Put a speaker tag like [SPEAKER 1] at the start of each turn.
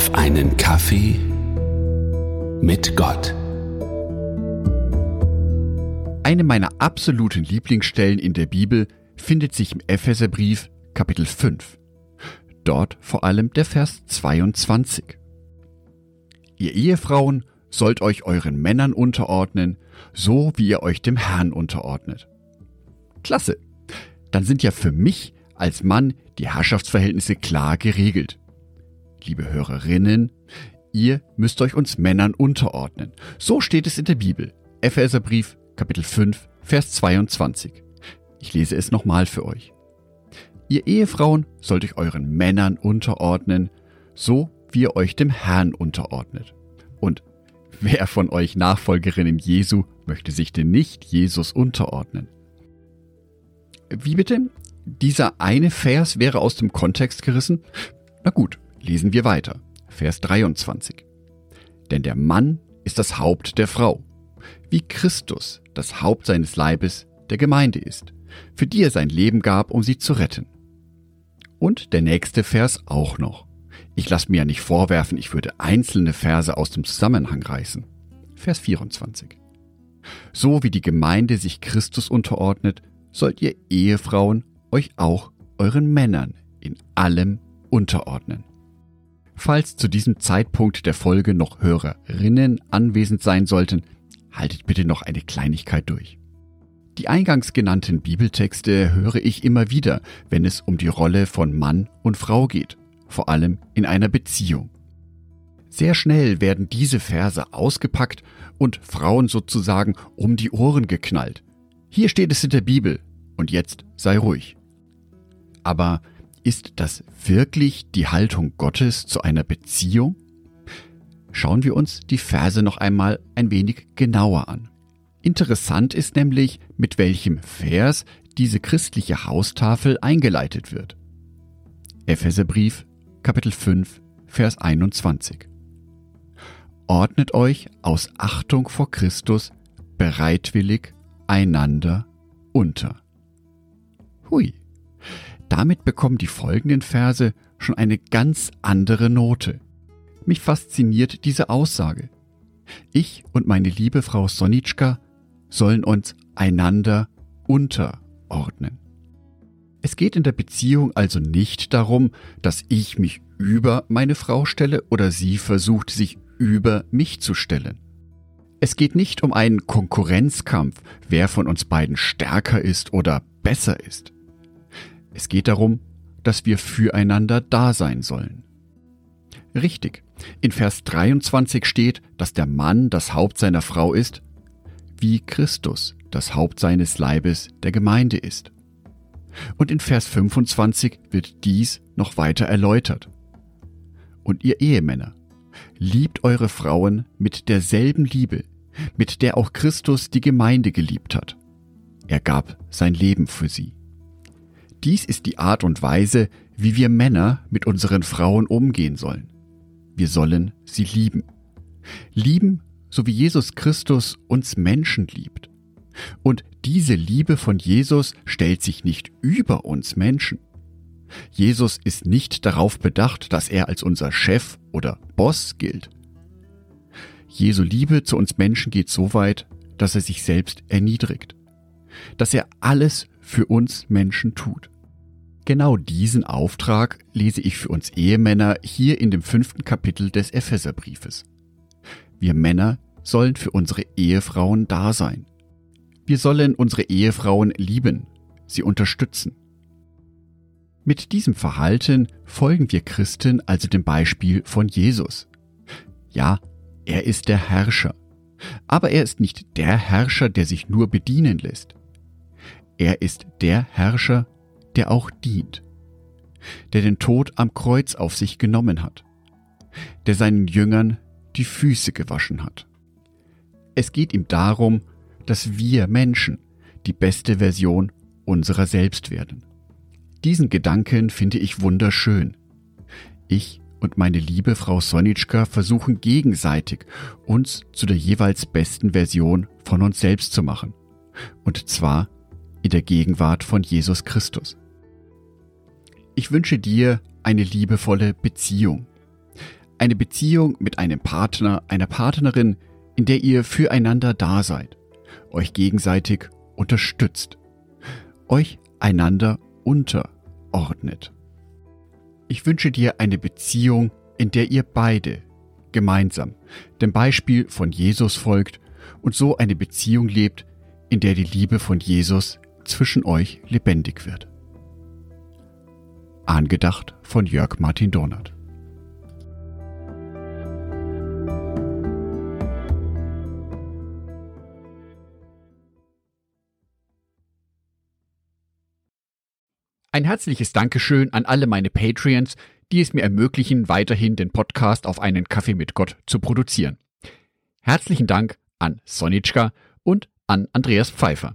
[SPEAKER 1] auf einen Kaffee mit Gott.
[SPEAKER 2] Eine meiner absoluten Lieblingsstellen in der Bibel findet sich im Epheserbrief Kapitel 5. Dort vor allem der Vers 22. Ihr Ehefrauen sollt euch euren Männern unterordnen, so wie ihr euch dem Herrn unterordnet. Klasse. Dann sind ja für mich als Mann die Herrschaftsverhältnisse klar geregelt. Liebe Hörerinnen, ihr müsst euch uns Männern unterordnen. So steht es in der Bibel. Epheserbrief, Kapitel 5, Vers 22. Ich lese es nochmal für euch. Ihr Ehefrauen sollt euch euren Männern unterordnen, so wie ihr euch dem Herrn unterordnet. Und wer von euch Nachfolgerinnen Jesu möchte sich denn nicht Jesus unterordnen? Wie bitte? Dieser eine Vers wäre aus dem Kontext gerissen? Na gut, lesen wir weiter. Vers 23. Denn der Mann ist das Haupt der Frau, wie Christus das Haupt seines Leibes der Gemeinde ist, für die er sein Leben gab, um sie zu retten. Und der nächste Vers auch noch. Ich lasse mir ja nicht vorwerfen, ich würde einzelne Verse aus dem Zusammenhang reißen. Vers 24. So wie die Gemeinde sich Christus unterordnet, sollt ihr Ehefrauen euch auch euren Männern in allem unterordnen. Falls zu diesem Zeitpunkt der Folge noch Hörerinnen anwesend sein sollten, haltet bitte noch eine Kleinigkeit durch. Die eingangs genannten Bibeltexte höre ich immer wieder, wenn es um die Rolle von Mann und Frau geht, vor allem in einer Beziehung. Sehr schnell werden diese Verse ausgepackt und Frauen sozusagen um die Ohren geknallt. Hier steht es in der Bibel und jetzt sei ruhig. Aber ist das wirklich die Haltung Gottes zu einer Beziehung? Schauen wir uns die Verse noch einmal ein wenig genauer an. Interessant ist nämlich, mit welchem Vers diese christliche Haustafel eingeleitet wird. Epheserbrief, Kapitel 5, Vers 21. Ordnet euch aus Achtung vor Christus bereitwillig einander unter. Hui. Damit bekommen die folgenden Verse schon eine ganz andere Note. Mich fasziniert diese Aussage. Ich und meine liebe Frau Sonitschka sollen uns einander unterordnen. Es geht in der Beziehung also nicht darum, dass ich mich über meine Frau stelle oder sie versucht, sich über mich zu stellen. Es geht nicht um einen Konkurrenzkampf, wer von uns beiden stärker ist oder besser ist. Es geht darum, dass wir füreinander da sein sollen. Richtig, in Vers 23 steht, dass der Mann das Haupt seiner Frau ist wie Christus das Haupt seines Leibes der Gemeinde ist. Und in Vers 25 wird dies noch weiter erläutert. Und ihr Ehemänner, liebt eure Frauen mit derselben Liebe, mit der auch Christus die Gemeinde geliebt hat. Er gab sein Leben für sie. Dies ist die Art und Weise, wie wir Männer mit unseren Frauen umgehen sollen. Wir sollen sie lieben. Lieben so wie Jesus Christus uns Menschen liebt. Und diese Liebe von Jesus stellt sich nicht über uns Menschen. Jesus ist nicht darauf bedacht, dass er als unser Chef oder Boss gilt. Jesu Liebe zu uns Menschen geht so weit, dass er sich selbst erniedrigt, dass er alles für uns Menschen tut. Genau diesen Auftrag lese ich für uns Ehemänner hier in dem fünften Kapitel des Epheserbriefes. Wir Männer sollen für unsere Ehefrauen da sein. Wir sollen unsere Ehefrauen lieben, sie unterstützen. Mit diesem Verhalten folgen wir Christen also dem Beispiel von Jesus. Ja, er ist der Herrscher, aber er ist nicht der Herrscher, der sich nur bedienen lässt. Er ist der Herrscher, der auch dient, der den Tod am Kreuz auf sich genommen hat, der seinen Jüngern die Füße gewaschen hat. Es geht ihm darum, dass wir Menschen die beste Version unserer selbst werden. Diesen Gedanken finde ich wunderschön. Ich und meine liebe Frau Sonitschka versuchen gegenseitig, uns zu der jeweils besten Version von uns selbst zu machen. Und zwar in der Gegenwart von Jesus Christus. Ich wünsche dir eine liebevolle Beziehung eine Beziehung mit einem Partner, einer Partnerin, in der ihr füreinander da seid, euch gegenseitig unterstützt, euch einander unterordnet. Ich wünsche dir eine Beziehung, in der ihr beide gemeinsam dem Beispiel von Jesus folgt und so eine Beziehung lebt, in der die Liebe von Jesus zwischen euch lebendig wird. Angedacht von Jörg Martin Donat. Ein herzliches Dankeschön an alle meine Patreons, die es mir ermöglichen, weiterhin den Podcast auf einen Kaffee mit Gott zu produzieren. Herzlichen Dank an Sonitschka und an Andreas Pfeiffer.